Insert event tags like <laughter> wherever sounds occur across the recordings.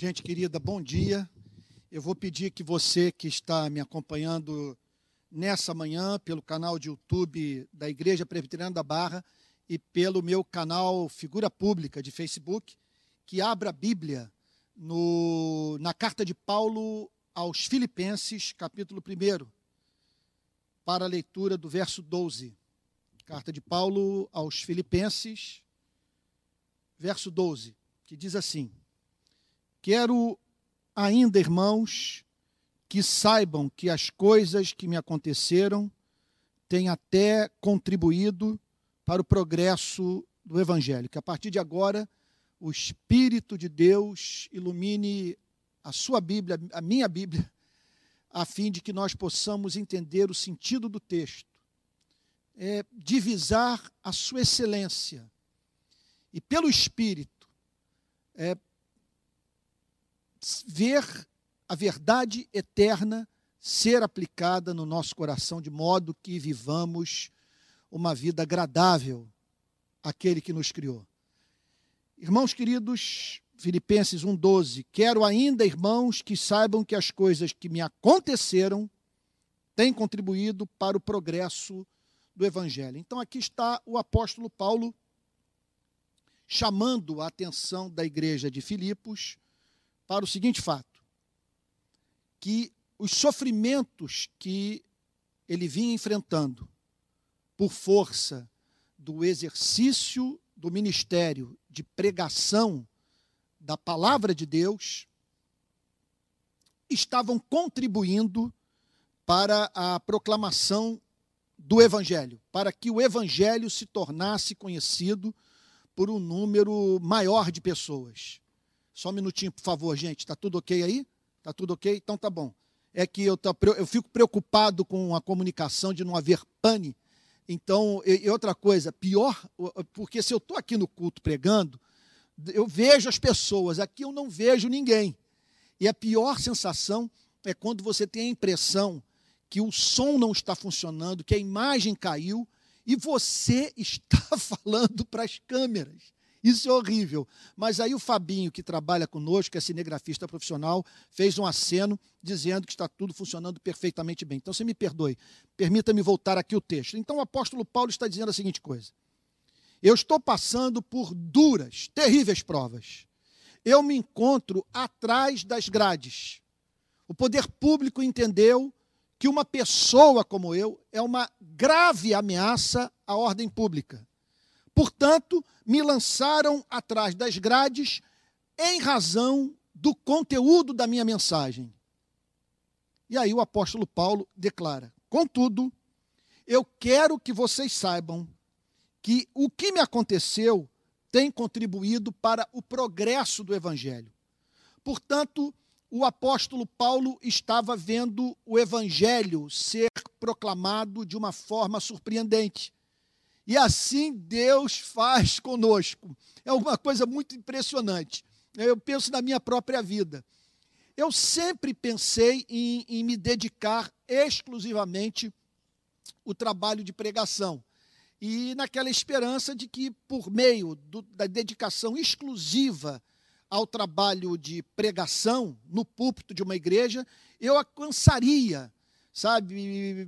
Gente querida, bom dia. Eu vou pedir que você que está me acompanhando nessa manhã pelo canal de YouTube da Igreja Presbiteriana da Barra e pelo meu canal Figura Pública de Facebook, que abra a Bíblia no, na carta de Paulo aos Filipenses, capítulo 1, para a leitura do verso 12. Carta de Paulo aos Filipenses, verso 12, que diz assim: Quero ainda, irmãos, que saibam que as coisas que me aconteceram têm até contribuído para o progresso do Evangelho. Que a partir de agora, o Espírito de Deus ilumine a sua Bíblia, a minha Bíblia, a fim de que nós possamos entender o sentido do texto, é, divisar a sua excelência e, pelo Espírito, é, ver a verdade eterna ser aplicada no nosso coração, de modo que vivamos uma vida agradável àquele que nos criou. Irmãos queridos, Filipenses 1,12: Quero ainda, irmãos, que saibam que as coisas que me aconteceram têm contribuído para o progresso do Evangelho. Então, aqui está o apóstolo Paulo chamando a atenção da igreja de Filipos para o seguinte fato: que os sofrimentos que ele vinha enfrentando por força do exercício do ministério de pregação da palavra de Deus estavam contribuindo para a proclamação do evangelho, para que o evangelho se tornasse conhecido por um número maior de pessoas. Só um minutinho, por favor, gente. Está tudo ok aí? Está tudo ok? Então tá bom. É que eu, eu fico preocupado com a comunicação de não haver pane. Então, e, e outra coisa, pior, porque se eu estou aqui no culto pregando, eu vejo as pessoas, aqui eu não vejo ninguém. E a pior sensação é quando você tem a impressão que o som não está funcionando, que a imagem caiu e você <laughs> está falando para as câmeras. Isso é horrível. Mas aí o Fabinho, que trabalha conosco, que é cinegrafista profissional, fez um aceno dizendo que está tudo funcionando perfeitamente bem. Então, você me perdoe, permita-me voltar aqui o texto. Então, o apóstolo Paulo está dizendo a seguinte coisa: Eu estou passando por duras, terríveis provas. Eu me encontro atrás das grades. O poder público entendeu que uma pessoa como eu é uma grave ameaça à ordem pública. Portanto, me lançaram atrás das grades em razão do conteúdo da minha mensagem. E aí o apóstolo Paulo declara: Contudo, eu quero que vocês saibam que o que me aconteceu tem contribuído para o progresso do evangelho. Portanto, o apóstolo Paulo estava vendo o evangelho ser proclamado de uma forma surpreendente. E assim Deus faz conosco. É uma coisa muito impressionante. Eu penso na minha própria vida. Eu sempre pensei em, em me dedicar exclusivamente o trabalho de pregação. E naquela esperança de que, por meio do, da dedicação exclusiva ao trabalho de pregação no púlpito de uma igreja, eu alcançaria, sabe,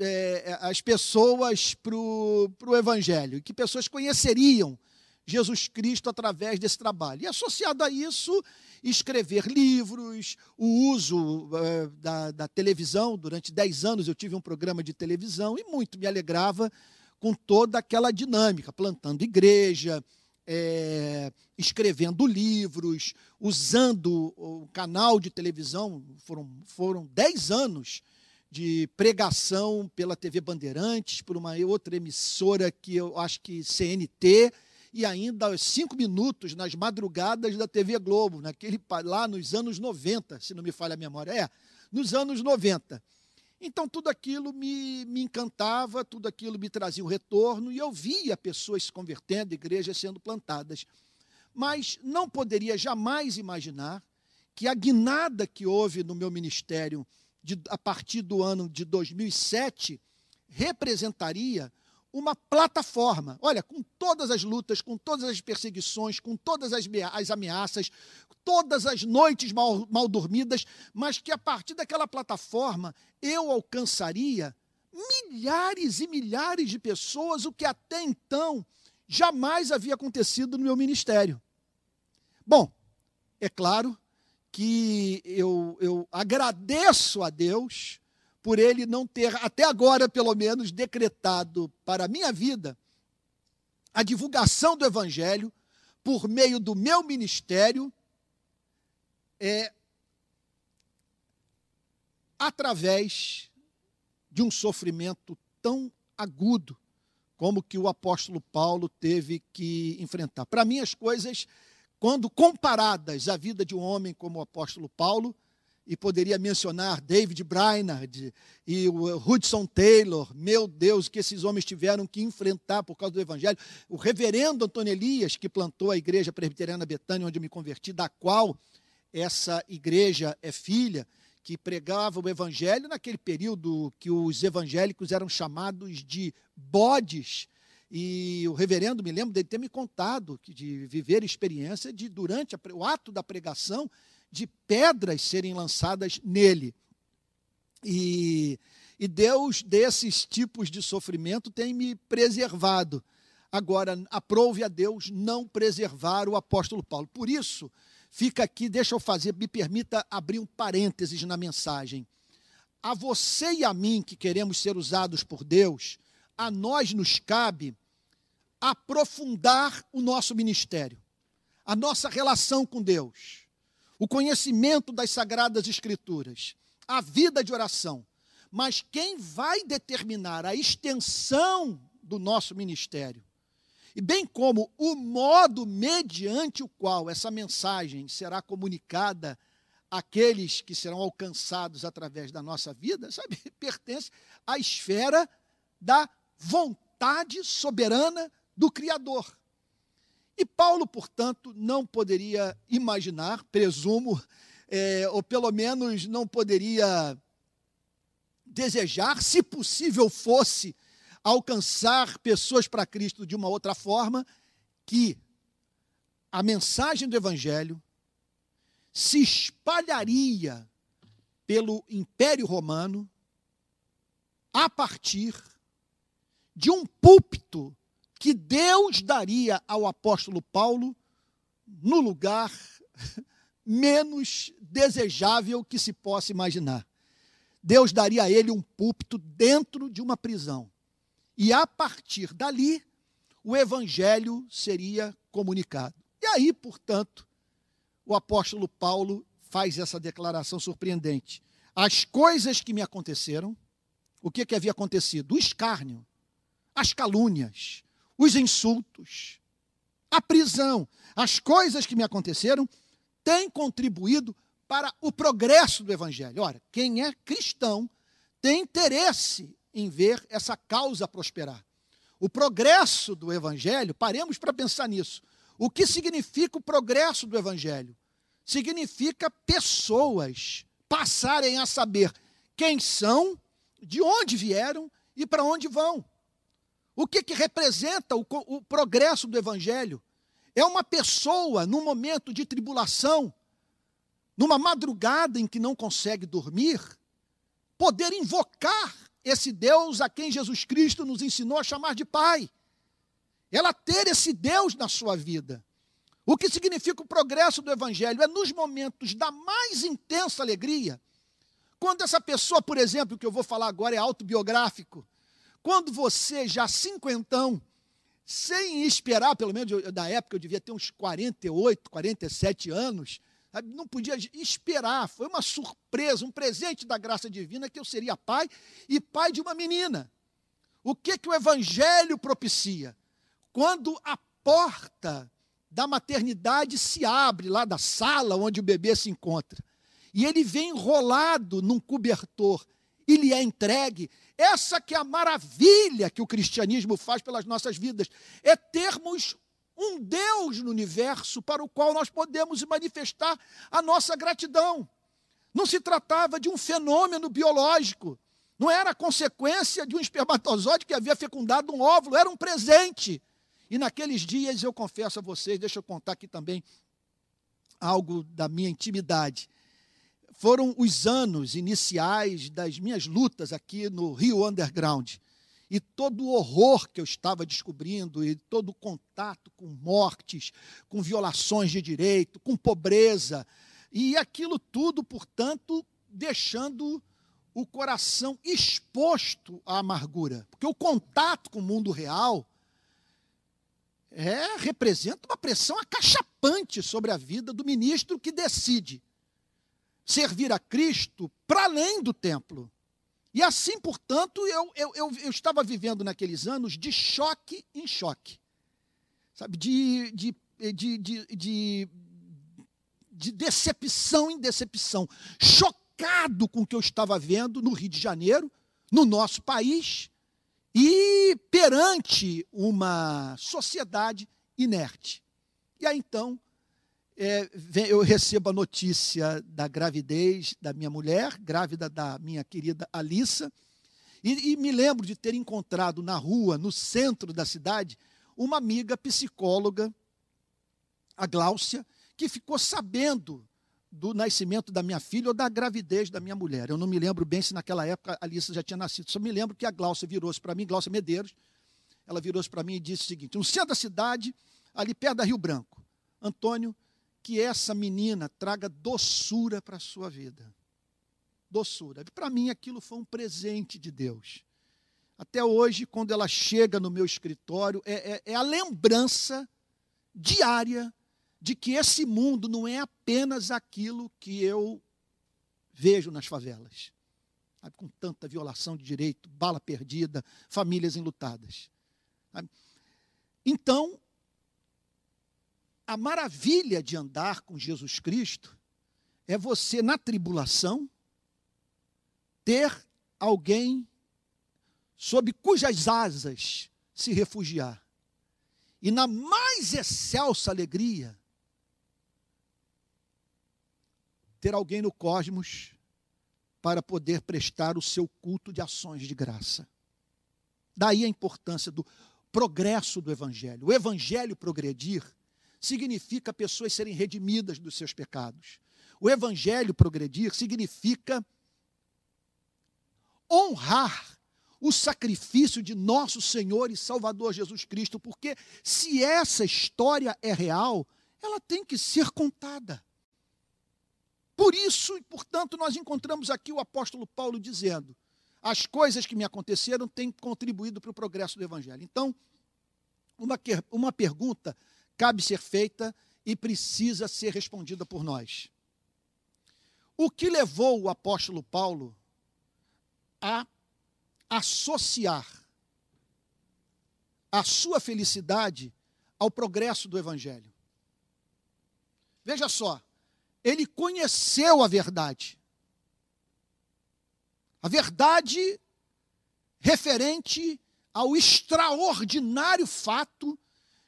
é, é, as pessoas para o Evangelho, que pessoas conheceriam Jesus Cristo através desse trabalho. E associado a isso, escrever livros, o uso é, da, da, televisão. Durante dez anos eu tive um programa de televisão e muito me alegrava com toda aquela dinâmica, plantando igreja, é, escrevendo livros, usando o canal de televisão. Foram, foram dez anos de pregação pela TV Bandeirantes, por uma outra emissora que eu acho que CNT, e ainda cinco minutos nas madrugadas da TV Globo, naquele, lá nos anos 90, se não me falha a memória. É, nos anos 90. Então, tudo aquilo me, me encantava, tudo aquilo me trazia um retorno, e eu via pessoas se convertendo, igrejas sendo plantadas. Mas não poderia jamais imaginar que a guinada que houve no meu ministério de, a partir do ano de 2007, representaria uma plataforma. Olha, com todas as lutas, com todas as perseguições, com todas as, as ameaças, todas as noites mal, mal dormidas, mas que a partir daquela plataforma eu alcançaria milhares e milhares de pessoas, o que até então jamais havia acontecido no meu ministério. Bom, é claro que eu, eu agradeço a Deus por ele não ter, até agora pelo menos, decretado para a minha vida a divulgação do Evangelho por meio do meu ministério, é, através de um sofrimento tão agudo como que o apóstolo Paulo teve que enfrentar. Para mim, as coisas, quando comparadas à vida de um homem como o apóstolo Paulo, e poderia mencionar David Brainerd e o Hudson Taylor, meu Deus, que esses homens tiveram que enfrentar por causa do Evangelho. O reverendo Antônio Elias, que plantou a igreja presbiteriana Betânia, onde eu me converti, da qual essa igreja é filha, que pregava o Evangelho naquele período que os evangélicos eram chamados de bodes. E o reverendo, me lembro dele ter me contado que de viver experiência de, durante a, o ato da pregação, de pedras serem lançadas nele. E, e Deus, desses tipos de sofrimento, tem me preservado. Agora, aprove a Deus não preservar o apóstolo Paulo. Por isso, fica aqui, deixa eu fazer, me permita abrir um parênteses na mensagem. A você e a mim, que queremos ser usados por Deus, a nós nos cabe aprofundar o nosso ministério, a nossa relação com Deus o conhecimento das sagradas escrituras, a vida de oração. Mas quem vai determinar a extensão do nosso ministério, e bem como o modo mediante o qual essa mensagem será comunicada àqueles que serão alcançados através da nossa vida, sabe, <laughs> pertence à esfera da vontade soberana do Criador. E Paulo, portanto, não poderia imaginar, presumo, é, ou pelo menos não poderia desejar, se possível fosse, alcançar pessoas para Cristo de uma outra forma, que a mensagem do Evangelho se espalharia pelo Império Romano a partir de um púlpito que Deus daria ao apóstolo Paulo no lugar <laughs> menos desejável que se possa imaginar. Deus daria a ele um púlpito dentro de uma prisão. E a partir dali, o evangelho seria comunicado. E aí, portanto, o apóstolo Paulo faz essa declaração surpreendente. As coisas que me aconteceram, o que, que havia acontecido? O escárnio, as calúnias, os insultos, a prisão, as coisas que me aconteceram têm contribuído para o progresso do Evangelho. Ora, quem é cristão tem interesse em ver essa causa prosperar. O progresso do Evangelho, paremos para pensar nisso. O que significa o progresso do Evangelho? Significa pessoas passarem a saber quem são, de onde vieram e para onde vão. O que, que representa o, o progresso do Evangelho? É uma pessoa, num momento de tribulação, numa madrugada em que não consegue dormir, poder invocar esse Deus a quem Jesus Cristo nos ensinou a chamar de Pai. Ela ter esse Deus na sua vida. O que significa o progresso do Evangelho? É nos momentos da mais intensa alegria, quando essa pessoa, por exemplo, que eu vou falar agora é autobiográfico, quando você já cinquentão, sem esperar, pelo menos eu, na época eu devia ter uns 48, 47 anos, não podia esperar, foi uma surpresa, um presente da graça divina que eu seria pai e pai de uma menina. O que que o evangelho propicia? Quando a porta da maternidade se abre lá da sala onde o bebê se encontra, e ele vem enrolado num cobertor e lhe é entregue, essa que é a maravilha que o cristianismo faz pelas nossas vidas, é termos um Deus no universo para o qual nós podemos manifestar a nossa gratidão. Não se tratava de um fenômeno biológico, Não era consequência de um espermatozoide que havia fecundado um óvulo, era um presente. E naqueles dias, eu confesso a vocês, deixa eu contar aqui também algo da minha intimidade. Foram os anos iniciais das minhas lutas aqui no Rio Underground. E todo o horror que eu estava descobrindo, e todo o contato com mortes, com violações de direito, com pobreza, e aquilo tudo, portanto, deixando o coração exposto à amargura. Porque o contato com o mundo real é, representa uma pressão acachapante sobre a vida do ministro que decide servir a Cristo para além do templo. E assim, portanto, eu, eu, eu, eu, estava vivendo naqueles anos de choque em choque. Sabe, de, de, de, de, de, de decepção em decepção. Chocado com o que eu estava vendo no Rio de Janeiro, no nosso país, e perante uma sociedade inerte. E aí então é, eu recebo a notícia da gravidez da minha mulher, grávida da minha querida Alissa, e, e me lembro de ter encontrado na rua, no centro da cidade, uma amiga psicóloga, a Gláucia, que ficou sabendo do nascimento da minha filha ou da gravidez da minha mulher. Eu não me lembro bem se naquela época a Alissa já tinha nascido. Só me lembro que a Glaucia virou-se para mim, Glaucia Medeiros, ela virou-se para mim e disse o seguinte: no centro da cidade, ali perto da Rio Branco, Antônio, que essa menina traga doçura para a sua vida. Doçura. Para mim aquilo foi um presente de Deus. Até hoje, quando ela chega no meu escritório, é, é, é a lembrança diária de que esse mundo não é apenas aquilo que eu vejo nas favelas. Sabe, com tanta violação de direito, bala perdida, famílias enlutadas. Sabe? Então, a maravilha de andar com Jesus Cristo é você, na tribulação, ter alguém sob cujas asas se refugiar. E na mais excelsa alegria, ter alguém no cosmos para poder prestar o seu culto de ações de graça. Daí a importância do progresso do Evangelho. O Evangelho progredir significa pessoas serem redimidas dos seus pecados. O Evangelho progredir significa honrar o sacrifício de nosso Senhor e Salvador Jesus Cristo, porque se essa história é real, ela tem que ser contada. Por isso, e portanto, nós encontramos aqui o apóstolo Paulo dizendo: as coisas que me aconteceram têm contribuído para o progresso do Evangelho. Então, uma, uma pergunta cabe ser feita e precisa ser respondida por nós. O que levou o apóstolo Paulo a associar a sua felicidade ao progresso do Evangelho? Veja só, ele conheceu a verdade. A verdade referente ao extraordinário fato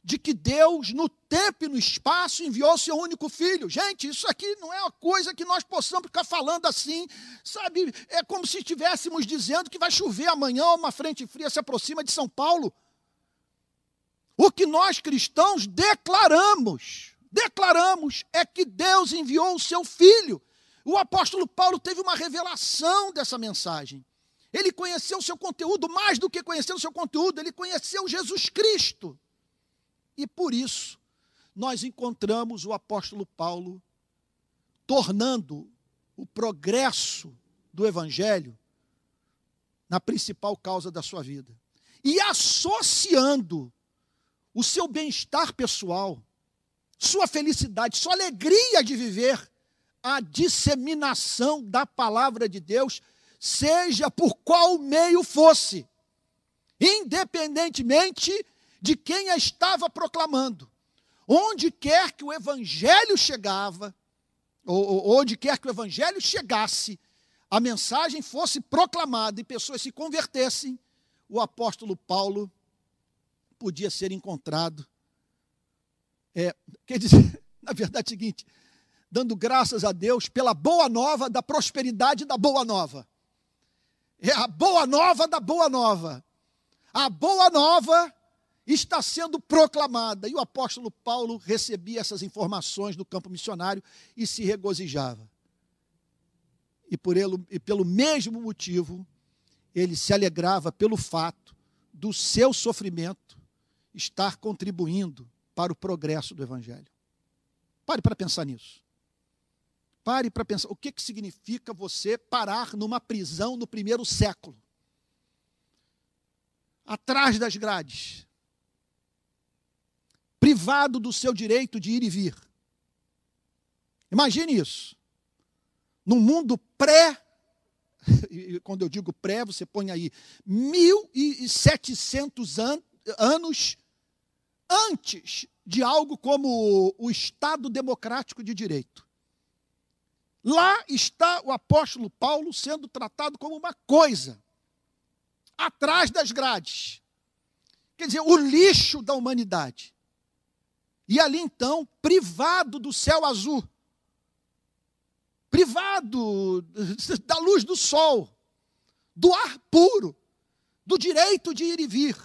de que Deus, no tempo e no espaço, enviou seu único filho. Gente, isso aqui não é uma coisa que nós possamos ficar falando assim, sabe? É como se estivéssemos dizendo que vai chover amanhã, uma frente fria se aproxima de São Paulo. O que nós cristãos declaramos declaramos é que Deus enviou o seu filho. O apóstolo Paulo teve uma revelação dessa mensagem. Ele conheceu o seu conteúdo mais do que conhecer o seu conteúdo, ele conheceu Jesus Cristo. E por isso, nós encontramos o apóstolo Paulo tornando o progresso do evangelho na principal causa da sua vida. E associando o seu bem-estar pessoal sua felicidade, sua alegria de viver a disseminação da palavra de Deus, seja por qual meio fosse, independentemente de quem a estava proclamando. Onde quer que o evangelho chegava, ou, ou onde quer que o evangelho chegasse, a mensagem fosse proclamada e pessoas se convertessem, o apóstolo Paulo podia ser encontrado é, quer dizer, <laughs> na verdade é o seguinte, dando graças a Deus pela boa nova da prosperidade da boa nova. É a boa nova da boa nova. A boa nova está sendo proclamada. E o apóstolo Paulo recebia essas informações do campo missionário e se regozijava. E, por ele, e pelo mesmo motivo, ele se alegrava pelo fato do seu sofrimento estar contribuindo para o progresso do Evangelho. Pare para pensar nisso. Pare para pensar. O que, que significa você parar numa prisão no primeiro século? Atrás das grades privado do seu direito de ir e vir. Imagine isso. Num mundo pré, <laughs> quando eu digo pré, você põe aí 1700 an anos antes de algo como o Estado Democrático de Direito. Lá está o apóstolo Paulo sendo tratado como uma coisa, atrás das grades. Quer dizer, o lixo da humanidade. E ali então, privado do céu azul, privado <laughs> da luz do sol, do ar puro, do direito de ir e vir,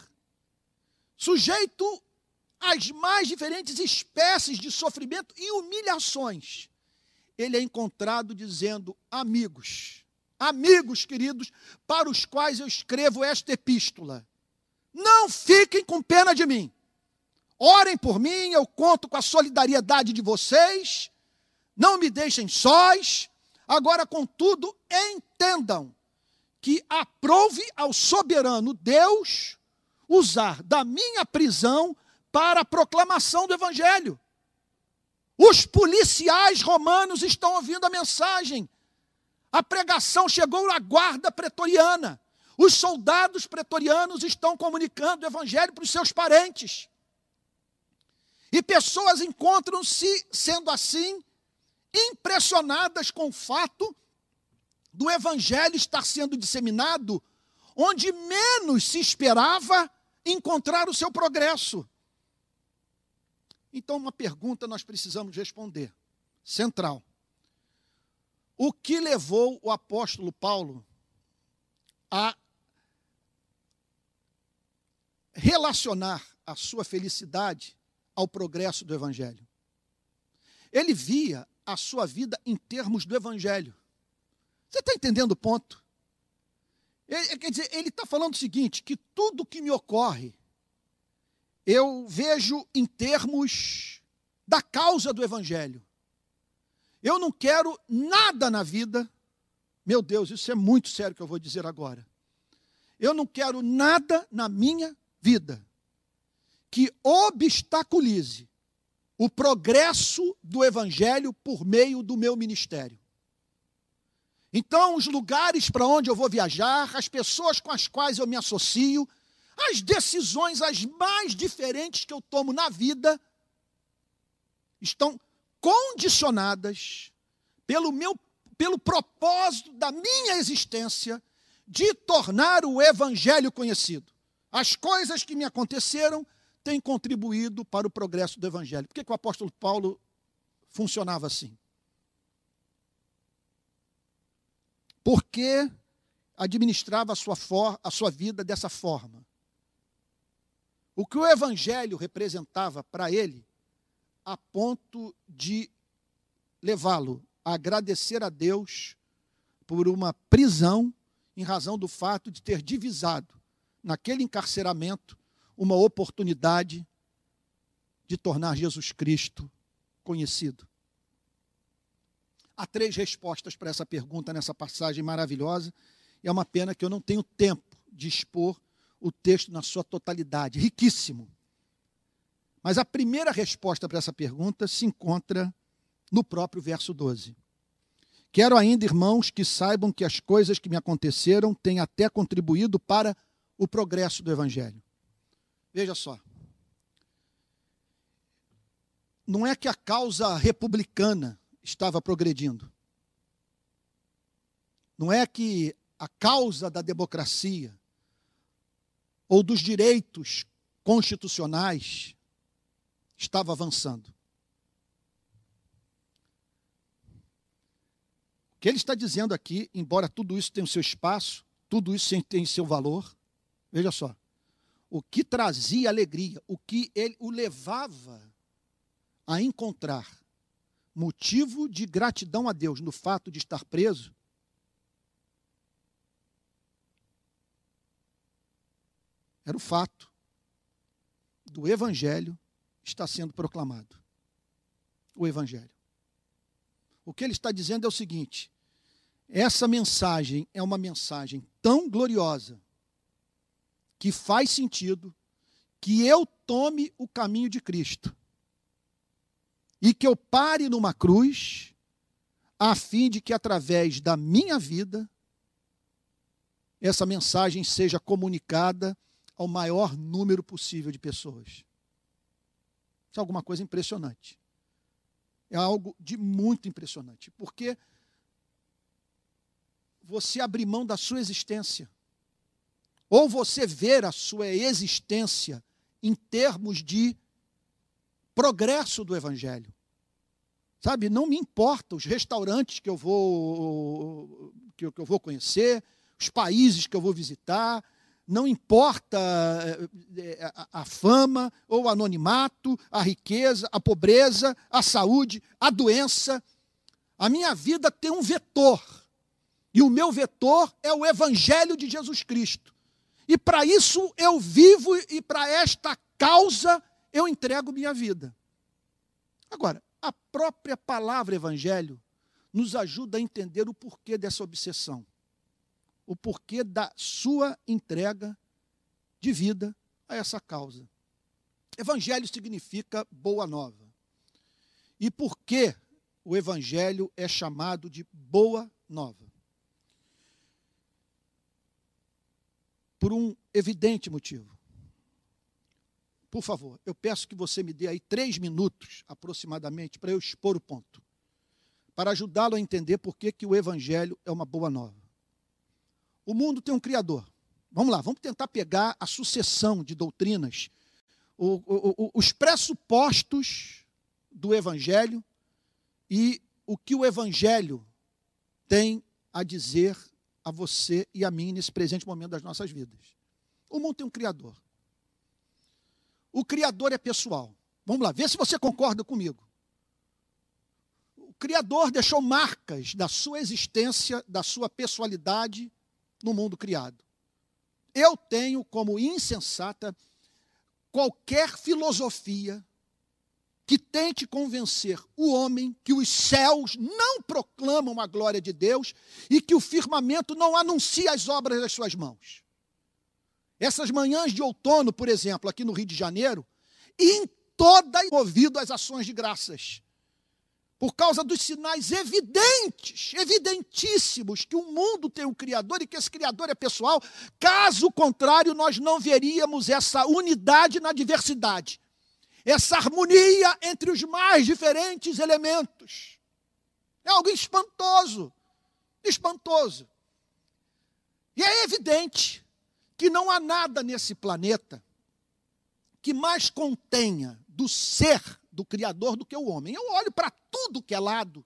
sujeito às mais diferentes espécies de sofrimento e humilhações, ele é encontrado dizendo: amigos, amigos queridos, para os quais eu escrevo esta epístola, não fiquem com pena de mim. Orem por mim, eu conto com a solidariedade de vocês. Não me deixem sós. Agora, contudo, entendam que aprove ao soberano Deus usar da minha prisão para a proclamação do Evangelho. Os policiais romanos estão ouvindo a mensagem. A pregação chegou à guarda pretoriana. Os soldados pretorianos estão comunicando o Evangelho para os seus parentes. E pessoas encontram-se, sendo assim, impressionadas com o fato do evangelho estar sendo disseminado onde menos se esperava encontrar o seu progresso. Então, uma pergunta nós precisamos responder, central. O que levou o apóstolo Paulo a relacionar a sua felicidade ao progresso do Evangelho. Ele via a sua vida em termos do Evangelho. Você está entendendo o ponto? Ele, quer dizer, ele está falando o seguinte: que tudo que me ocorre, eu vejo em termos da causa do Evangelho. Eu não quero nada na vida, meu Deus, isso é muito sério que eu vou dizer agora. Eu não quero nada na minha vida que obstaculize o progresso do evangelho por meio do meu ministério. Então, os lugares para onde eu vou viajar, as pessoas com as quais eu me associo, as decisões as mais diferentes que eu tomo na vida estão condicionadas pelo meu pelo propósito da minha existência de tornar o evangelho conhecido. As coisas que me aconteceram tem contribuído para o progresso do Evangelho. Por que, que o apóstolo Paulo funcionava assim? Porque administrava a sua, for, a sua vida dessa forma. O que o Evangelho representava para ele, a ponto de levá-lo a agradecer a Deus por uma prisão em razão do fato de ter divisado naquele encarceramento uma oportunidade de tornar Jesus Cristo conhecido. Há três respostas para essa pergunta nessa passagem maravilhosa, e é uma pena que eu não tenho tempo de expor o texto na sua totalidade, riquíssimo. Mas a primeira resposta para essa pergunta se encontra no próprio verso 12. Quero ainda, irmãos, que saibam que as coisas que me aconteceram têm até contribuído para o progresso do Evangelho. Veja só. Não é que a causa republicana estava progredindo. Não é que a causa da democracia ou dos direitos constitucionais estava avançando. O que ele está dizendo aqui, embora tudo isso tenha o seu espaço, tudo isso tem seu valor. Veja só. O que trazia alegria, o que ele o levava a encontrar motivo de gratidão a Deus no fato de estar preso, era o fato do Evangelho estar sendo proclamado. O Evangelho. O que ele está dizendo é o seguinte: essa mensagem é uma mensagem tão gloriosa que faz sentido que eu tome o caminho de Cristo e que eu pare numa cruz, a fim de que através da minha vida essa mensagem seja comunicada ao maior número possível de pessoas. Isso é alguma coisa impressionante. É algo de muito impressionante, porque você abrir mão da sua existência, ou você ver a sua existência em termos de progresso do Evangelho. Sabe, não me importa os restaurantes que eu vou que eu, vou conhecer, os países que eu vou visitar, não importa eh, eh, a, fama ou o anonimato, a riqueza, a pobreza, a saúde, a doença. A minha vida tem um vetor. E o meu vetor é o Evangelho de Jesus Cristo. E para isso eu vivo e para esta causa eu entrego minha vida. Agora, a própria palavra Evangelho nos ajuda a entender o porquê dessa obsessão o porquê da sua entrega de vida a essa causa. Evangelho significa boa nova. E por que o evangelho é chamado de boa nova? Por um evidente motivo. Por favor, eu peço que você me dê aí três minutos aproximadamente para eu expor o ponto, para ajudá-lo a entender por que, que o evangelho é uma boa nova. O mundo tem um Criador. Vamos lá, vamos tentar pegar a sucessão de doutrinas, o, o, o, os pressupostos do Evangelho e o que o Evangelho tem a dizer a você e a mim nesse presente momento das nossas vidas. O mundo tem um Criador. O Criador é pessoal. Vamos lá, vê se você concorda comigo. O Criador deixou marcas da sua existência, da sua pessoalidade no mundo criado. Eu tenho como insensata qualquer filosofia que tente convencer o homem que os céus não proclamam a glória de Deus e que o firmamento não anuncia as obras das suas mãos. Essas manhãs de outono, por exemplo, aqui no Rio de Janeiro, em toda movido às ações de graças por causa dos sinais evidentes, evidentíssimos, que o mundo tem um Criador e que esse Criador é pessoal. Caso contrário, nós não veríamos essa unidade na diversidade, essa harmonia entre os mais diferentes elementos. É algo espantoso, espantoso. E é evidente que não há nada nesse planeta que mais contenha do ser do Criador do que o homem. Eu olho para tudo que é lado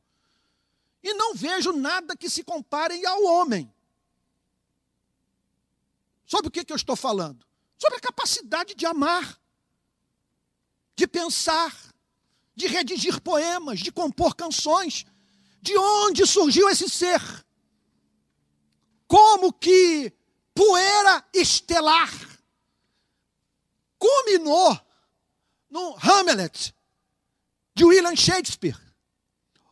e não vejo nada que se compare ao homem. Sobre o que, que eu estou falando? Sobre a capacidade de amar, de pensar, de redigir poemas, de compor canções. De onde surgiu esse ser? Como que poeira estelar culminou no Hamlet, de William Shakespeare,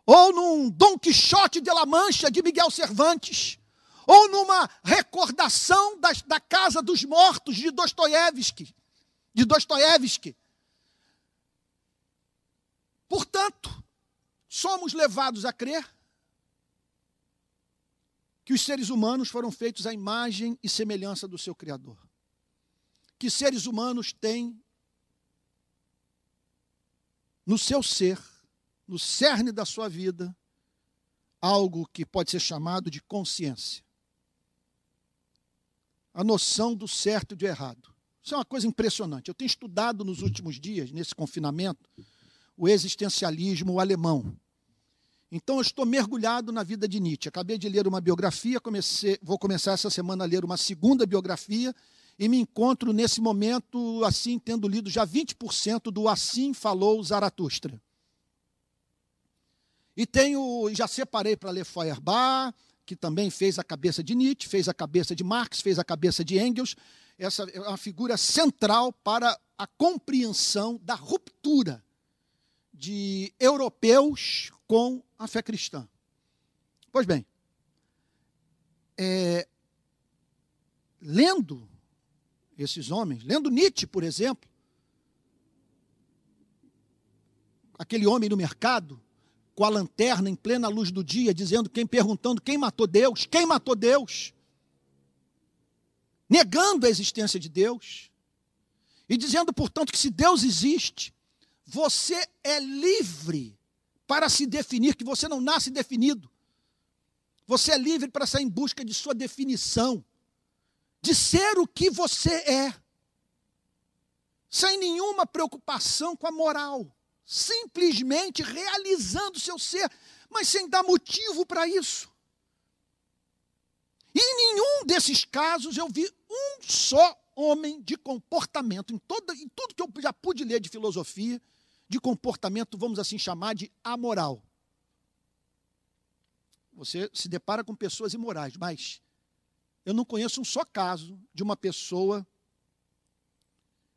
ou num Dom Quixote de La Mancha de Miguel Cervantes, ou numa recordação das, da Casa dos Mortos de Dostoiévski, de Dostoiévski. Portanto, somos levados a crer que os seres humanos foram feitos à imagem e semelhança do seu Criador. Que seres humanos têm no seu ser, no cerne da sua vida, algo que pode ser chamado de consciência. A noção do certo e do errado. Isso é uma coisa impressionante. Eu tenho estudado nos últimos dias, nesse confinamento, o existencialismo alemão. Então eu estou mergulhado na vida de Nietzsche. Acabei de ler uma biografia, comecei, vou começar essa semana a ler uma segunda biografia e me encontro nesse momento assim tendo lido já 20% do Assim falou Zaratustra. E tenho, já separei para ler Feuerbach, que também fez a cabeça de Nietzsche, fez a cabeça de Marx, fez a cabeça de Engels. Essa é uma figura central para a compreensão da ruptura de europeus com a fé cristã. Pois bem, é, lendo esses homens, lendo Nietzsche, por exemplo, aquele homem no mercado, com a lanterna em plena luz do dia, dizendo quem perguntando quem matou Deus, quem matou Deus, negando a existência de Deus, e dizendo, portanto, que se Deus existe, você é livre para se definir, que você não nasce definido. Você é livre para sair em busca de sua definição, de ser o que você é, sem nenhuma preocupação com a moral, simplesmente realizando seu ser, mas sem dar motivo para isso. E em nenhum desses casos eu vi um só homem de comportamento, em, toda, em tudo que eu já pude ler de filosofia, de comportamento, vamos assim chamar, de amoral. Você se depara com pessoas imorais, mas eu não conheço um só caso de uma pessoa,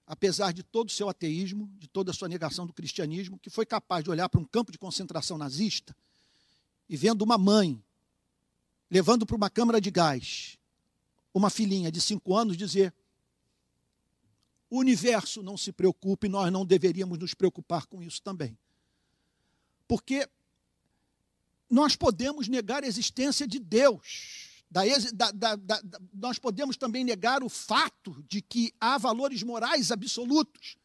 apesar de todo o seu ateísmo, de toda a sua negação do cristianismo, que foi capaz de olhar para um campo de concentração nazista e vendo uma mãe levando para uma câmara de gás uma filhinha de cinco anos dizer: o universo não se preocupe, nós não deveríamos nos preocupar com isso também. Porque nós podemos negar a existência de Deus. Da, da, da, nós podemos também negar o fato de que há valores morais absolutos.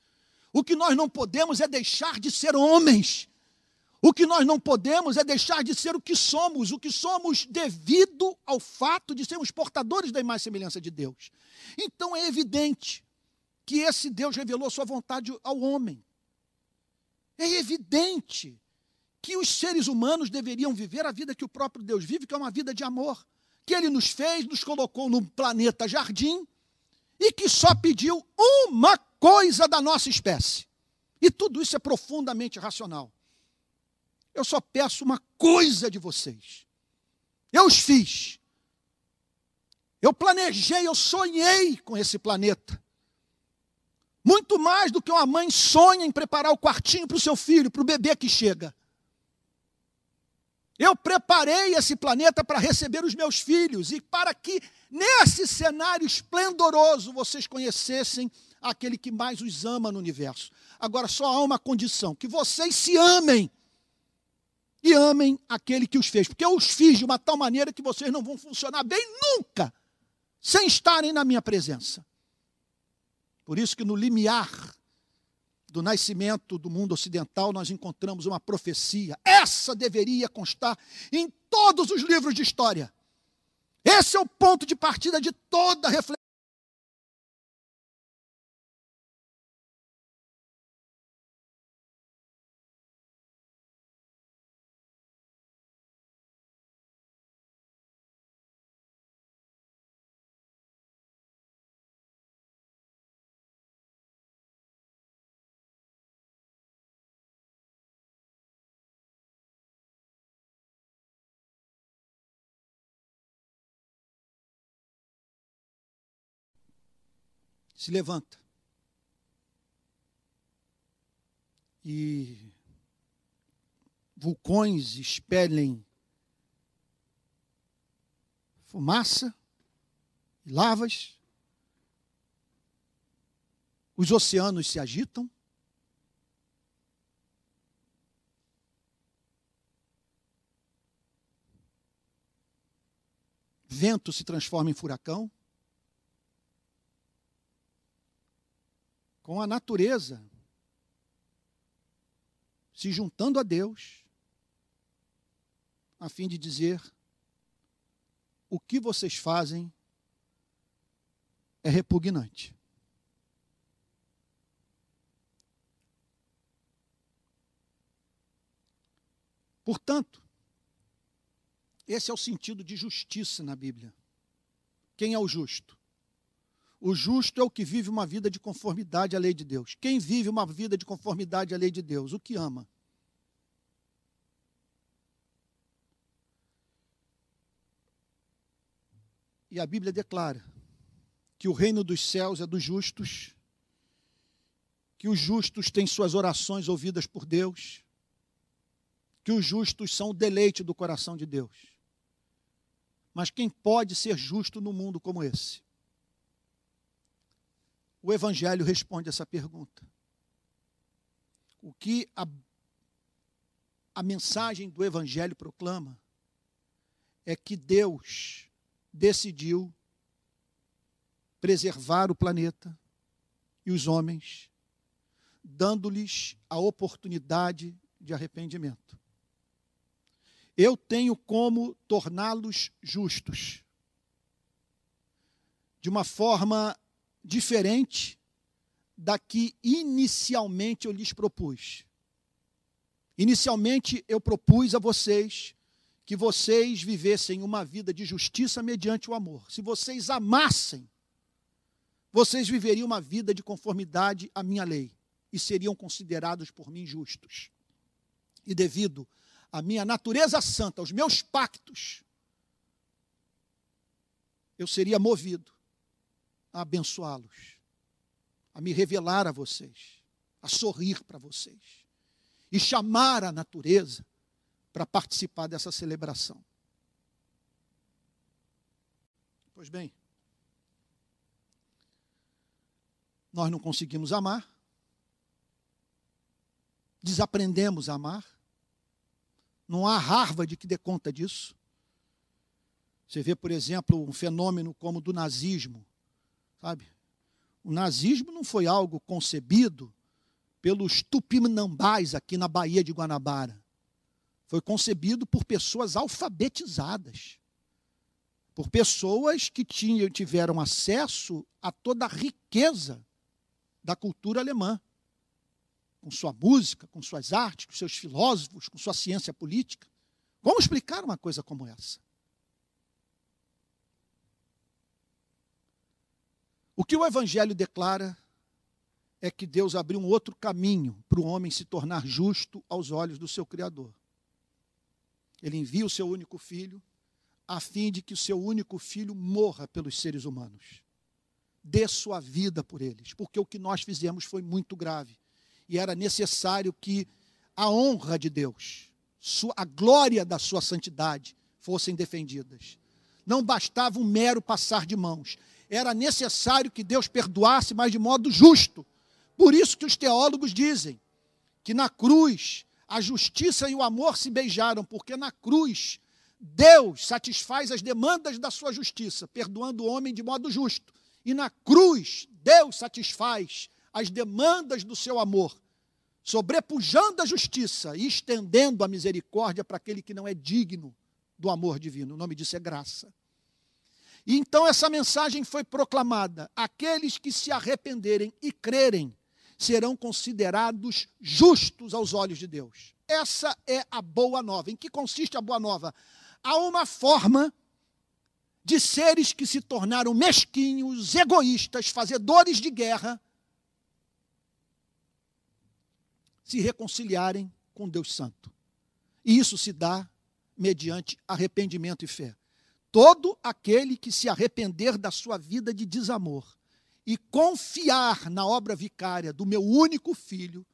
O que nós não podemos é deixar de ser homens. O que nós não podemos é deixar de ser o que somos, o que somos devido ao fato de sermos portadores da imagem e semelhança de Deus. Então é evidente que esse Deus revelou sua vontade ao homem. É evidente que os seres humanos deveriam viver a vida que o próprio Deus vive, que é uma vida de amor, que ele nos fez, nos colocou num planeta jardim e que só pediu uma coisa da nossa espécie. E tudo isso é profundamente racional. Eu só peço uma coisa de vocês. Eu os fiz. Eu planejei, eu sonhei com esse planeta. Muito mais do que uma mãe sonha em preparar o quartinho para o seu filho, para o bebê que chega. Eu preparei esse planeta para receber os meus filhos e para que, nesse cenário esplendoroso, vocês conhecessem aquele que mais os ama no universo. Agora, só há uma condição: que vocês se amem e amem aquele que os fez, porque eu os fiz de uma tal maneira que vocês não vão funcionar bem nunca sem estarem na minha presença. Por isso que no limiar do nascimento do mundo ocidental nós encontramos uma profecia. Essa deveria constar em todos os livros de história. Esse é o ponto de partida de toda reflexão. Se levanta. E vulcões expelem fumaça e lavas. Os oceanos se agitam. Vento se transforma em furacão. Com a natureza, se juntando a Deus, a fim de dizer: o que vocês fazem é repugnante. Portanto, Esse é o sentido de justiça na Bíblia. Quem é o justo? O justo é o que vive uma vida de conformidade à lei de Deus. Quem vive uma vida de conformidade à lei de Deus? O que ama. E a Bíblia declara que o reino dos céus é dos justos, que os justos têm suas orações ouvidas por Deus, que os justos são o deleite do coração de Deus. Mas quem pode ser justo no mundo como esse? O Evangelho responde essa pergunta. O que a, a mensagem do Evangelho proclama é que Deus decidiu preservar o planeta e os homens, dando-lhes a oportunidade de arrependimento. Eu tenho como torná-los justos de uma forma diferente da que inicialmente eu lhes propus. Inicialmente eu propus a vocês que vocês vivessem uma vida de justiça mediante o amor. Se vocês amassem, vocês viveriam uma vida de conformidade à minha lei e seriam considerados por mim justos. E devido à minha natureza santa, aos meus pactos, eu seria movido a abençoá-los, a me revelar a vocês, a sorrir para vocês e chamar a natureza para participar dessa celebração. Pois bem, nós não conseguimos amar, desaprendemos a amar, não há Harvard que dê conta disso. Você vê, por exemplo, um fenômeno como o do nazismo, sabe? O nazismo não foi algo concebido pelos tupinambás aqui na Baía de Guanabara. Foi concebido por pessoas alfabetizadas, por pessoas que tinham, tiveram acesso a toda a riqueza da cultura alemã, com sua música, com suas artes, com seus filósofos, com sua ciência política. Como explicar uma coisa como essa? O que o Evangelho declara é que Deus abriu um outro caminho para o homem se tornar justo aos olhos do seu Criador. Ele envia o seu único filho, a fim de que o seu único filho morra pelos seres humanos. Dê sua vida por eles, porque o que nós fizemos foi muito grave. E era necessário que a honra de Deus, a glória da sua santidade fossem defendidas. Não bastava um mero passar de mãos. Era necessário que Deus perdoasse, mas de modo justo. Por isso que os teólogos dizem que na cruz a justiça e o amor se beijaram, porque na cruz Deus satisfaz as demandas da sua justiça, perdoando o homem de modo justo. E na cruz Deus satisfaz as demandas do seu amor, sobrepujando a justiça e estendendo a misericórdia para aquele que não é digno do amor divino. O nome disso é graça. E então essa mensagem foi proclamada: aqueles que se arrependerem e crerem serão considerados justos aos olhos de Deus. Essa é a boa nova. Em que consiste a boa nova? Há uma forma de seres que se tornaram mesquinhos, egoístas, fazedores de guerra, se reconciliarem com Deus Santo. E isso se dá mediante arrependimento e fé. Todo aquele que se arrepender da sua vida de desamor e confiar na obra vicária do meu único filho,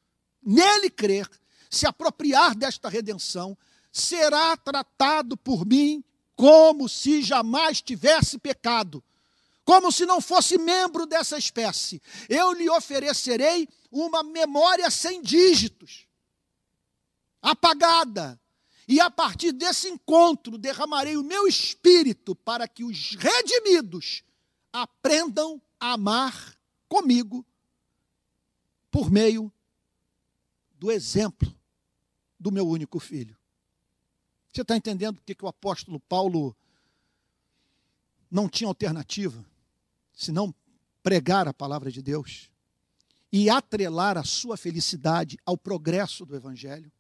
nele crer, se apropriar desta redenção, será tratado por mim como se jamais tivesse pecado, como se não fosse membro dessa espécie. Eu lhe oferecerei uma memória sem dígitos, apagada, e a partir desse encontro derramarei o meu espírito para que os redimidos aprendam amar comigo por meio do exemplo do meu único filho. Você está entendendo por que o apóstolo Paulo não tinha alternativa senão pregar a palavra de Deus e atrelar a sua felicidade ao progresso do Evangelho?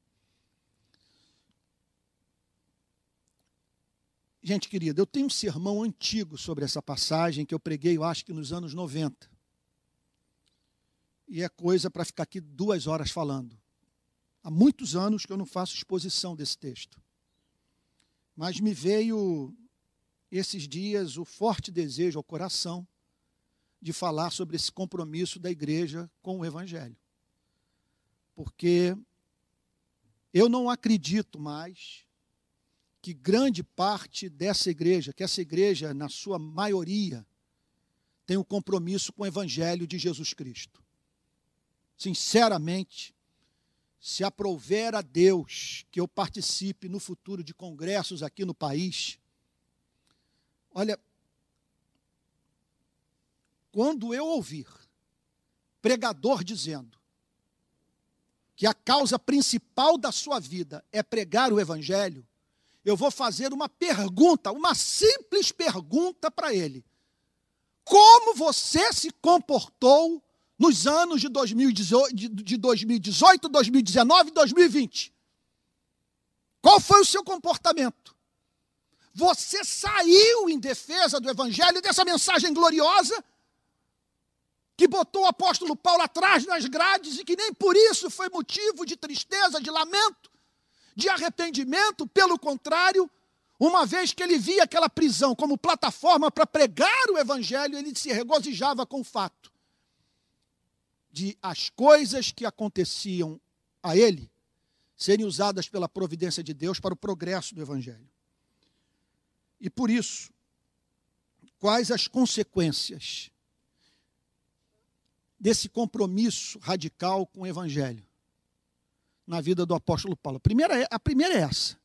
Gente querida, eu tenho um sermão antigo sobre essa passagem que eu preguei, eu acho que nos anos 90. E é coisa para ficar aqui duas horas falando. Há muitos anos que eu não faço exposição desse texto. Mas me veio esses dias o forte desejo ao coração de falar sobre esse compromisso da igreja com o Evangelho. Porque eu não acredito mais que grande parte dessa igreja, que essa igreja, na sua maioria, tem um compromisso com o Evangelho de Jesus Cristo. Sinceramente, se aprouver a Deus que eu participe no futuro de congressos aqui no país, olha, quando eu ouvir pregador dizendo que a causa principal da sua vida é pregar o Evangelho, eu vou fazer uma pergunta, uma simples pergunta para ele: Como você se comportou nos anos de 2018, de 2018, 2019 e 2020? Qual foi o seu comportamento? Você saiu em defesa do Evangelho, dessa mensagem gloriosa, que botou o apóstolo Paulo atrás das grades e que nem por isso foi motivo de tristeza, de lamento, de arrependimento, pelo contrário, uma vez que ele via aquela prisão como plataforma para pregar o Evangelho, ele se regozijava com o fato de as coisas que aconteciam a ele serem usadas pela providência de Deus para o progresso do Evangelho. E por isso, quais as consequências desse compromisso radical com o Evangelho na vida do apóstolo Paulo? A primeira é, a primeira é essa.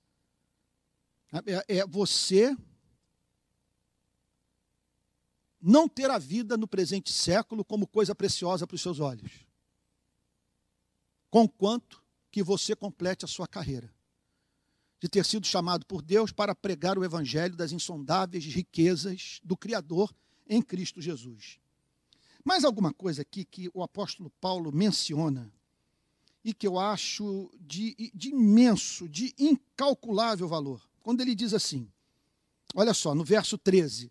É, é você não ter a vida no presente século como coisa preciosa para os seus olhos. Conquanto que você complete a sua carreira de ter sido chamado por Deus para pregar o evangelho das insondáveis riquezas do Criador em Cristo Jesus. Mais alguma coisa aqui que o apóstolo Paulo menciona e que eu acho de, de imenso, de incalculável valor. Quando ele diz assim, olha só, no verso 13: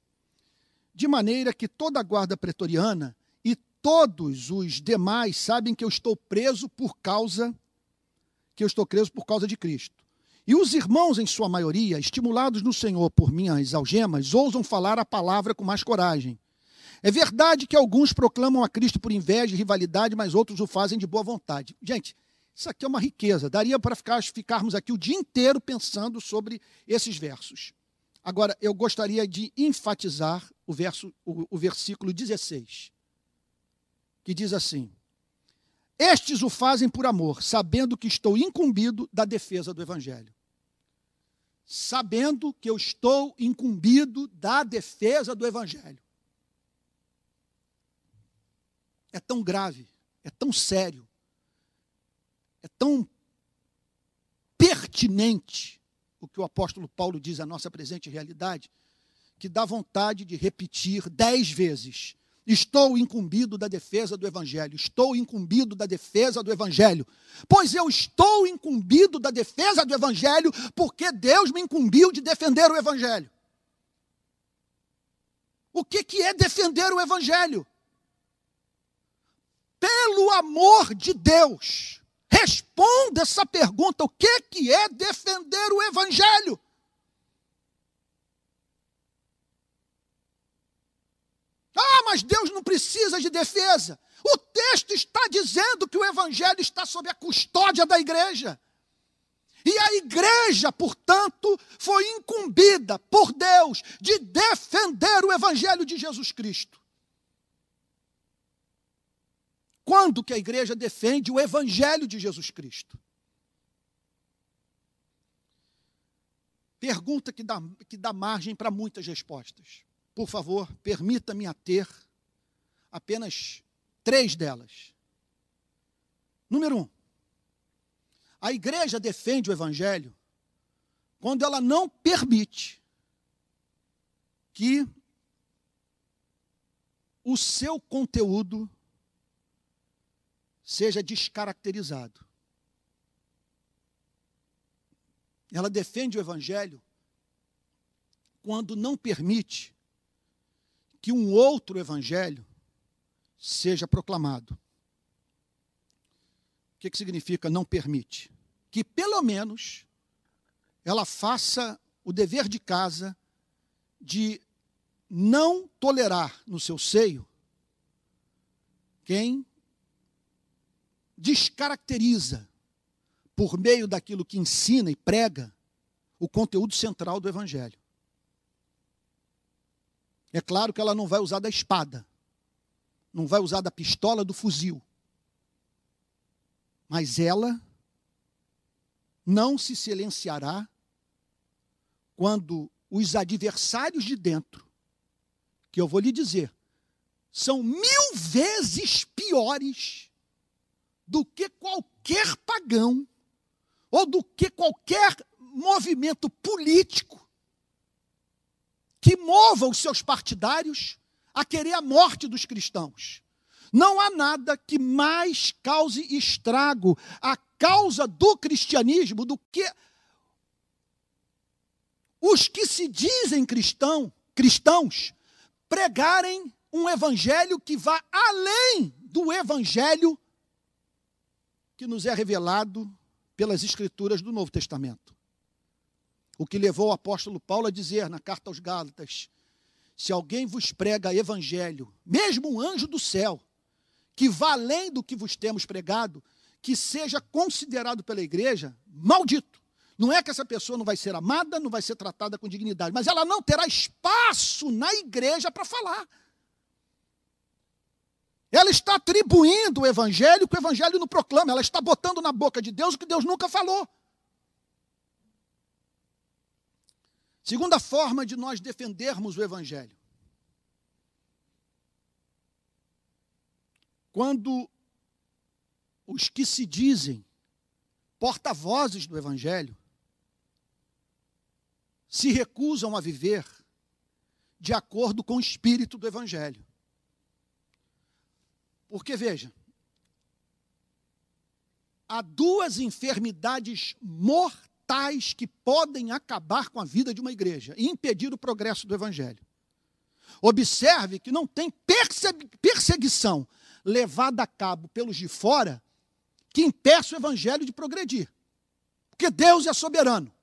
de maneira que toda a guarda pretoriana e todos os demais sabem que eu estou preso por causa que eu estou preso por causa de Cristo. E os irmãos, em sua maioria, estimulados no Senhor por minhas algemas, ousam falar a palavra com mais coragem. É verdade que alguns proclamam a Cristo por inveja e rivalidade, mas outros o fazem de boa vontade. Gente, isso aqui é uma riqueza. Daria para ficar, ficarmos aqui o dia inteiro pensando sobre esses versos. Agora, eu gostaria de enfatizar o, verso, o, o versículo 16, que diz assim: Estes o fazem por amor, sabendo que estou incumbido da defesa do Evangelho. Sabendo que eu estou incumbido da defesa do Evangelho. É tão grave, é tão sério, é tão pertinente o que o apóstolo Paulo diz à nossa presente realidade, que dá vontade de repetir dez vezes: Estou incumbido da defesa do Evangelho, estou incumbido da defesa do Evangelho, pois eu estou incumbido da defesa do Evangelho, porque Deus me incumbiu de defender o Evangelho. O que, que é defender o Evangelho? Pelo amor de Deus, Responda essa pergunta: o que, que é defender o Evangelho? Ah, mas Deus não precisa de defesa. O texto está dizendo que o Evangelho está sob a custódia da igreja. E a igreja, portanto, foi incumbida por Deus de defender o Evangelho de Jesus Cristo. Quando que a igreja defende o evangelho de Jesus Cristo? Pergunta que dá, que dá margem para muitas respostas. Por favor, permita-me a ter apenas três delas. Número um, a igreja defende o evangelho quando ela não permite que o seu conteúdo seja descaracterizado. Ela defende o Evangelho quando não permite que um outro evangelho seja proclamado. O que, que significa não permite? Que pelo menos ela faça o dever de casa de não tolerar no seu seio quem descaracteriza, por meio daquilo que ensina e prega, o conteúdo central do Evangelho. É claro que ela não vai usar da espada, não vai usar da pistola, do fuzil. Mas ela não se silenciará quando os adversários de dentro, que eu vou lhe dizer, são mil vezes piores do que qualquer pagão ou do que qualquer movimento político que mova os seus partidários a querer a morte dos cristãos. Não há nada que mais cause estrago à causa do cristianismo do que os que se dizem cristão, cristãos pregarem um evangelho que vá além do evangelho que nos é revelado pelas escrituras do Novo Testamento. O que levou o apóstolo Paulo a dizer na carta aos Gálatas: se alguém vos prega evangelho, mesmo um anjo do céu, que vá além do que vos temos pregado, que seja considerado pela igreja maldito. Não é que essa pessoa não vai ser amada, não vai ser tratada com dignidade, mas ela não terá espaço na igreja para falar. Ela está atribuindo o evangelho que o evangelho não proclama, ela está botando na boca de Deus o que Deus nunca falou. Segunda forma de nós defendermos o Evangelho. Quando os que se dizem porta-vozes do Evangelho se recusam a viver de acordo com o espírito do Evangelho. Porque, veja, há duas enfermidades mortais tais que podem acabar com a vida de uma igreja e impedir o progresso do evangelho. Observe que não tem perseguição levada a cabo pelos de fora que impeça o evangelho de progredir. Porque Deus é soberano.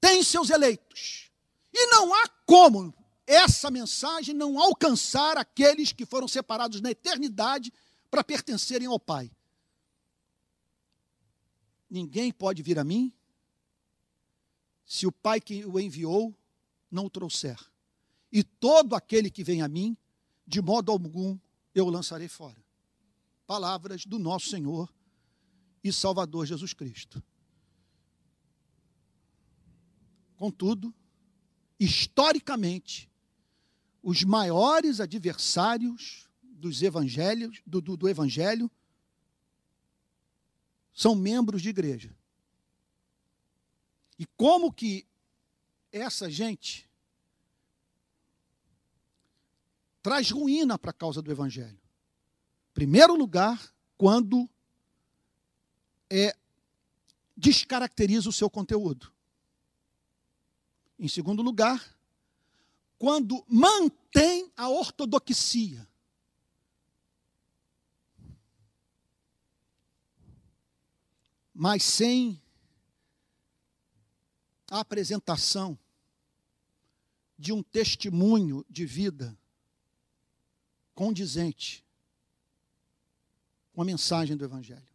Tem seus eleitos. E não há como essa mensagem não alcançar aqueles que foram separados na eternidade para pertencerem ao Pai. Ninguém pode vir a mim se o Pai que o enviou não o trouxer. E todo aquele que vem a mim, de modo algum eu o lançarei fora. Palavras do nosso Senhor e Salvador Jesus Cristo. Contudo, historicamente, os maiores adversários dos evangelhos, do, do, do evangelho são membros de igreja. E como que essa gente traz ruína para a causa do evangelho? Primeiro lugar, quando é descaracteriza o seu conteúdo. Em segundo lugar, quando mantém a ortodoxia. Mas sem a apresentação de um testemunho de vida condizente com a mensagem do Evangelho.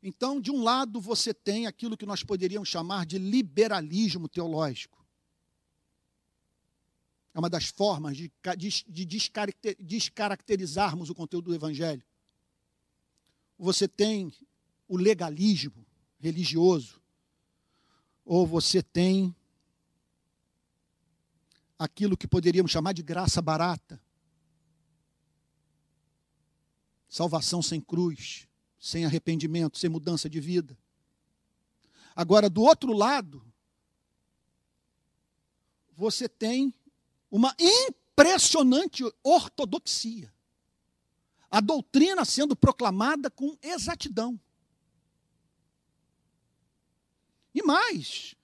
Então, de um lado, você tem aquilo que nós poderíamos chamar de liberalismo teológico. É uma das formas de, de descaracterizarmos o conteúdo do Evangelho. Você tem o legalismo religioso, ou você tem aquilo que poderíamos chamar de graça barata. Salvação sem cruz, sem arrependimento, sem mudança de vida. Agora, do outro lado, você tem uma impressionante ortodoxia. A doutrina sendo proclamada com exatidão. E mais,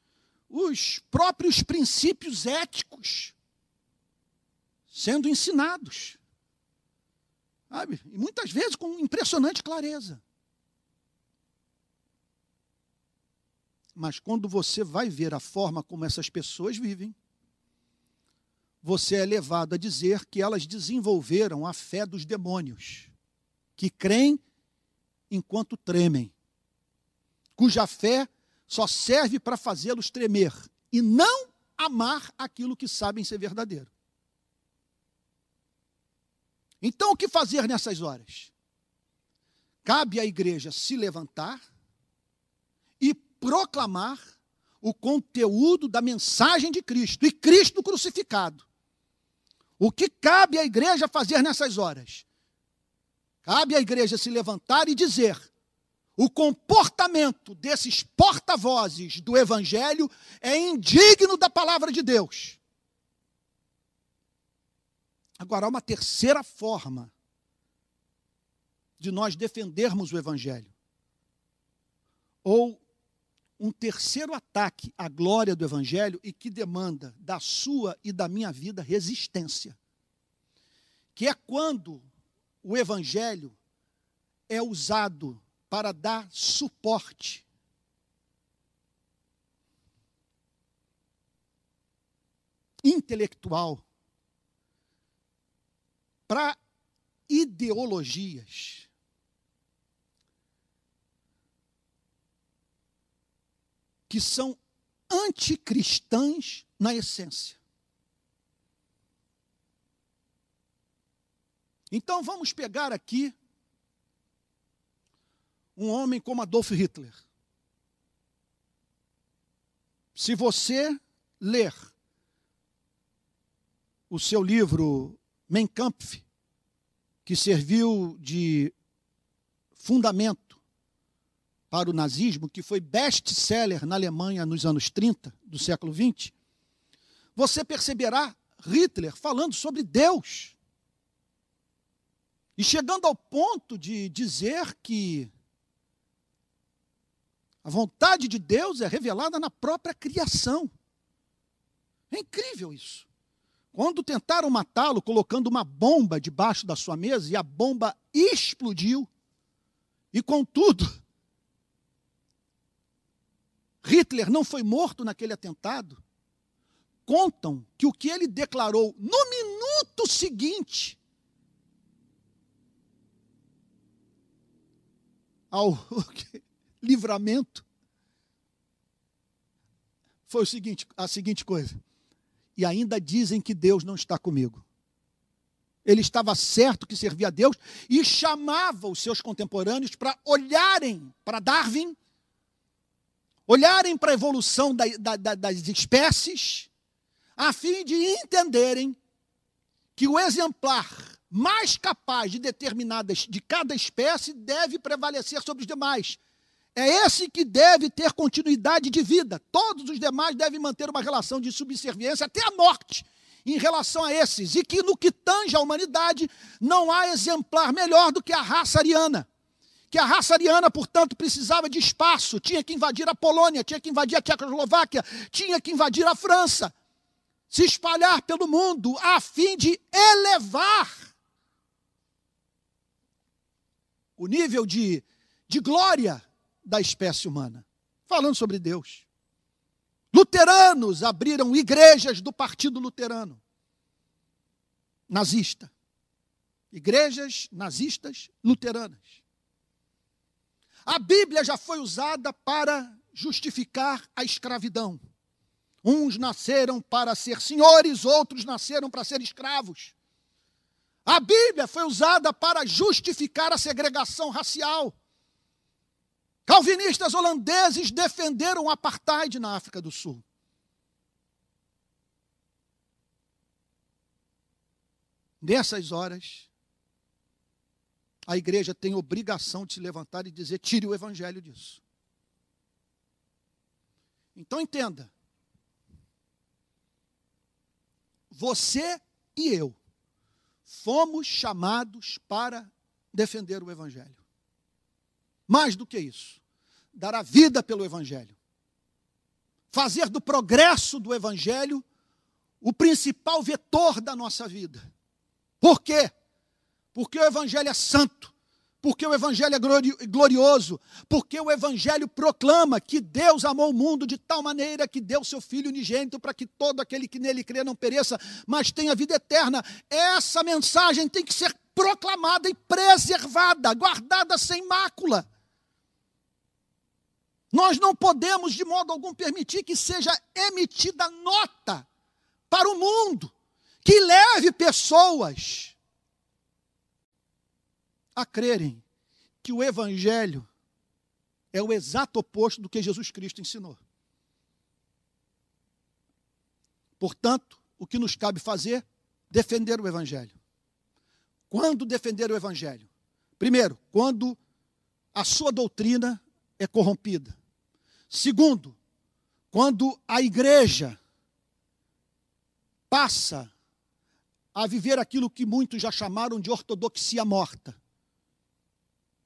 os próprios princípios éticos sendo ensinados. Sabe? E muitas vezes com impressionante clareza. Mas quando você vai ver a forma como essas pessoas vivem, você é levado a dizer que elas desenvolveram a fé dos demônios, que creem enquanto tremem, cuja fé só serve para fazê-los tremer e não amar aquilo que sabem ser verdadeiro. Então, o que fazer nessas horas? Cabe à igreja se levantar e proclamar o conteúdo da mensagem de Cristo e Cristo crucificado. O que cabe à igreja fazer nessas horas? Cabe à igreja se levantar e dizer: o comportamento desses porta-vozes do Evangelho é indigno da palavra de Deus. Agora, há uma terceira forma de nós defendermos o Evangelho. Ou um terceiro ataque à glória do Evangelho e que demanda da sua e da minha vida resistência. Que é quando o Evangelho é usado para dar suporte intelectual para ideologias que são anticristãs na essência. Então vamos pegar aqui um homem como Adolf Hitler. Se você ler o seu livro Mein Kampf, que serviu de fundamento para o nazismo, que foi best-seller na Alemanha nos anos 30 do século 20, você perceberá Hitler falando sobre Deus. E chegando ao ponto de dizer que a vontade de Deus é revelada na própria criação. É incrível isso. Quando tentaram matá-lo colocando uma bomba debaixo da sua mesa e a bomba explodiu, e contudo, Hitler não foi morto naquele atentado, contam que o que ele declarou no minuto seguinte ao <laughs> livramento foi o seguinte, a seguinte coisa: e ainda dizem que Deus não está comigo. Ele estava certo que servia a Deus e chamava os seus contemporâneos para olharem para Darwin, olharem para a evolução da, da, das espécies, a fim de entenderem que o exemplar mais capaz de determinadas de cada espécie deve prevalecer sobre os demais. É esse que deve ter continuidade de vida. Todos os demais devem manter uma relação de subserviência até a morte em relação a esses. E que no que tange a humanidade, não há exemplar melhor do que a raça ariana. Que a raça ariana, portanto, precisava de espaço, tinha que invadir a Polônia, tinha que invadir a Tchecoslováquia, tinha que invadir a França, se espalhar pelo mundo a fim de elevar o nível de, de glória da espécie humana. Falando sobre Deus. Luteranos abriram igrejas do Partido Luterano. Nazista. Igrejas nazistas luteranas. A Bíblia já foi usada para justificar a escravidão. Uns nasceram para ser senhores, outros nasceram para ser escravos. A Bíblia foi usada para justificar a segregação racial. Calvinistas holandeses defenderam o apartheid na África do Sul. Nessas horas, a igreja tem obrigação de se levantar e dizer: tire o evangelho disso. Então entenda. Você e eu fomos chamados para defender o evangelho. Mais do que isso, dar a vida pelo Evangelho. fazer do progresso do Evangelho o principal vetor da nossa vida. Por quê? Porque o Evangelho é santo, porque o Evangelho é glorioso, porque o Evangelho proclama que Deus amou o mundo de tal maneira que deu seu Filho unigênito para que todo aquele que nele crê não pereça, mas tenha vida eterna. Essa mensagem tem que ser proclamada e preservada, guardada sem mácula. Nós não podemos, de modo algum, permitir que seja emitida nota para o mundo que leve pessoas a crerem que o Evangelho é o exato oposto do que Jesus Cristo ensinou. Portanto, o que nos cabe fazer? Defender o Evangelho. Quando defender o Evangelho? Primeiro, quando a sua doutrina é corrompida. Segundo, quando a igreja passa a viver aquilo que muitos já chamaram de ortodoxia morta.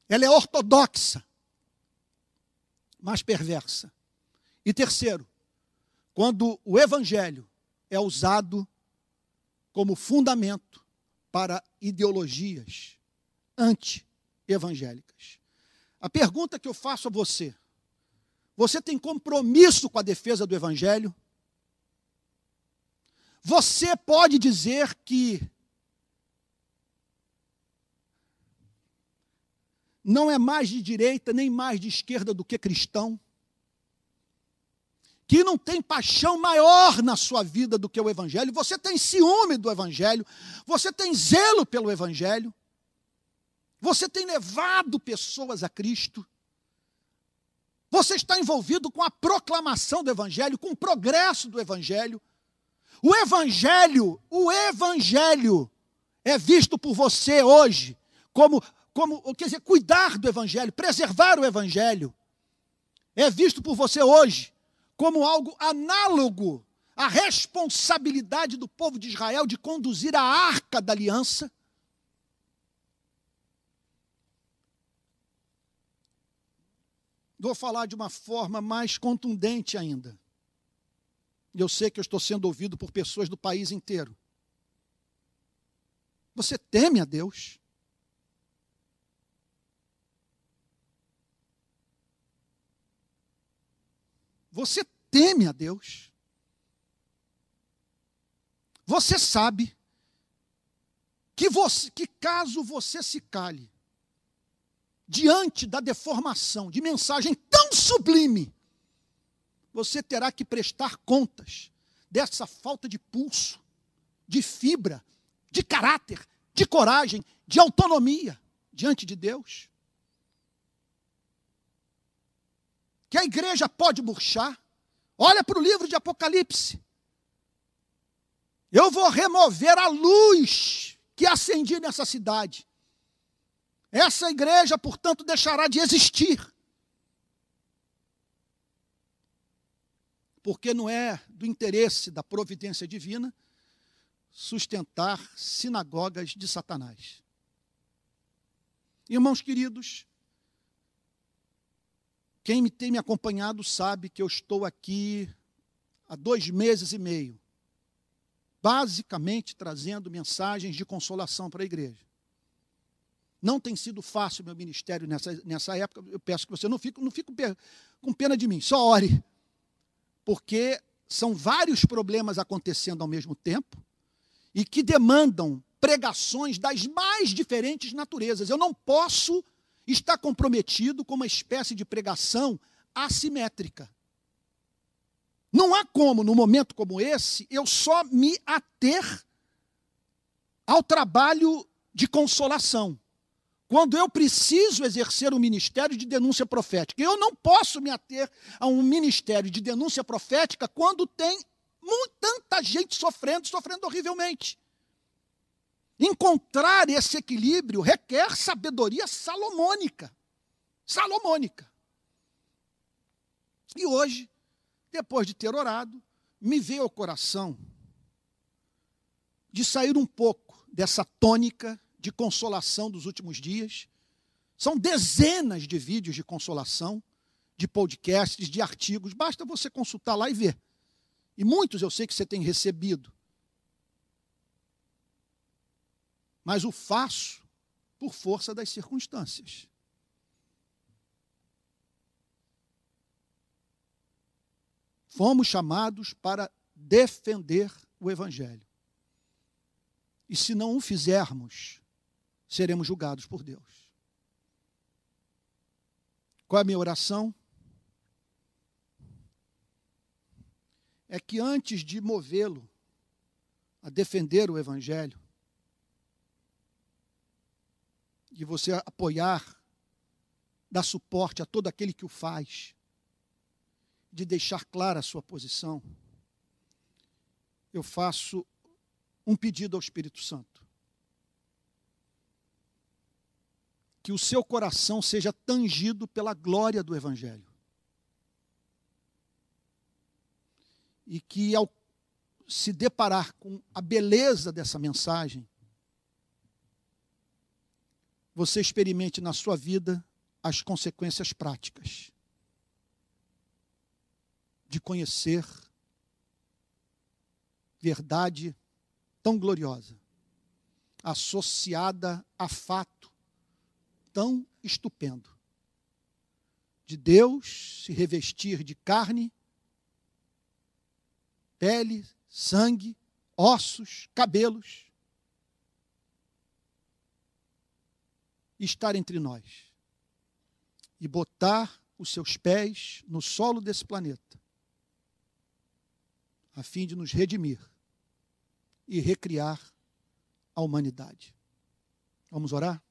Ela é ortodoxa, mas perversa. E terceiro, quando o evangelho é usado como fundamento para ideologias anti-evangélicas. A pergunta que eu faço a você: você tem compromisso com a defesa do Evangelho? Você pode dizer que não é mais de direita nem mais de esquerda do que cristão? Que não tem paixão maior na sua vida do que o Evangelho? Você tem ciúme do Evangelho? Você tem zelo pelo Evangelho? Você tem levado pessoas a Cristo? Você está envolvido com a proclamação do Evangelho, com o progresso do Evangelho. O Evangelho, o Evangelho é visto por você hoje como, como quer dizer, cuidar do Evangelho, preservar o Evangelho. É visto por você hoje como algo análogo à responsabilidade do povo de Israel de conduzir a arca da aliança Vou falar de uma forma mais contundente ainda. Eu sei que eu estou sendo ouvido por pessoas do país inteiro. Você teme a Deus? Você teme a Deus? Você sabe que, você, que caso você se cale, diante da deformação de mensagem tão sublime, você terá que prestar contas dessa falta de pulso, de fibra, de caráter, de coragem, de autonomia diante de Deus. Que a igreja pode murchar. Olha para o livro de Apocalipse. Eu vou remover a luz que acendi nessa cidade essa igreja, portanto, deixará de existir. Porque não é do interesse da providência divina sustentar sinagogas de Satanás. Irmãos queridos, quem me tem me acompanhado sabe que eu estou aqui há dois meses e meio, basicamente trazendo mensagens de consolação para a igreja. Não tem sido fácil meu ministério nessa, nessa época. Eu peço que você não fique, não fique com pena de mim, só ore. Porque são vários problemas acontecendo ao mesmo tempo e que demandam pregações das mais diferentes naturezas. Eu não posso estar comprometido com uma espécie de pregação assimétrica. Não há como, num momento como esse, eu só me ater ao trabalho de consolação quando eu preciso exercer um ministério de denúncia profética. Eu não posso me ater a um ministério de denúncia profética quando tem tanta gente sofrendo, sofrendo horrivelmente. Encontrar esse equilíbrio requer sabedoria salomônica. Salomônica. E hoje, depois de ter orado, me veio ao coração de sair um pouco dessa tônica de consolação dos últimos dias. São dezenas de vídeos de consolação, de podcasts, de artigos, basta você consultar lá e ver. E muitos eu sei que você tem recebido. Mas o faço por força das circunstâncias. Fomos chamados para defender o Evangelho. E se não o fizermos, seremos julgados por Deus. Qual é a minha oração? É que antes de movê-lo a defender o Evangelho, de você apoiar, dar suporte a todo aquele que o faz, de deixar clara a sua posição, eu faço um pedido ao Espírito Santo. Que o seu coração seja tangido pela glória do Evangelho. E que, ao se deparar com a beleza dessa mensagem, você experimente na sua vida as consequências práticas de conhecer verdade tão gloriosa, associada a fato tão estupendo, de Deus se revestir de carne, pele, sangue, ossos, cabelos, estar entre nós e botar os seus pés no solo desse planeta, a fim de nos redimir e recriar a humanidade. Vamos orar?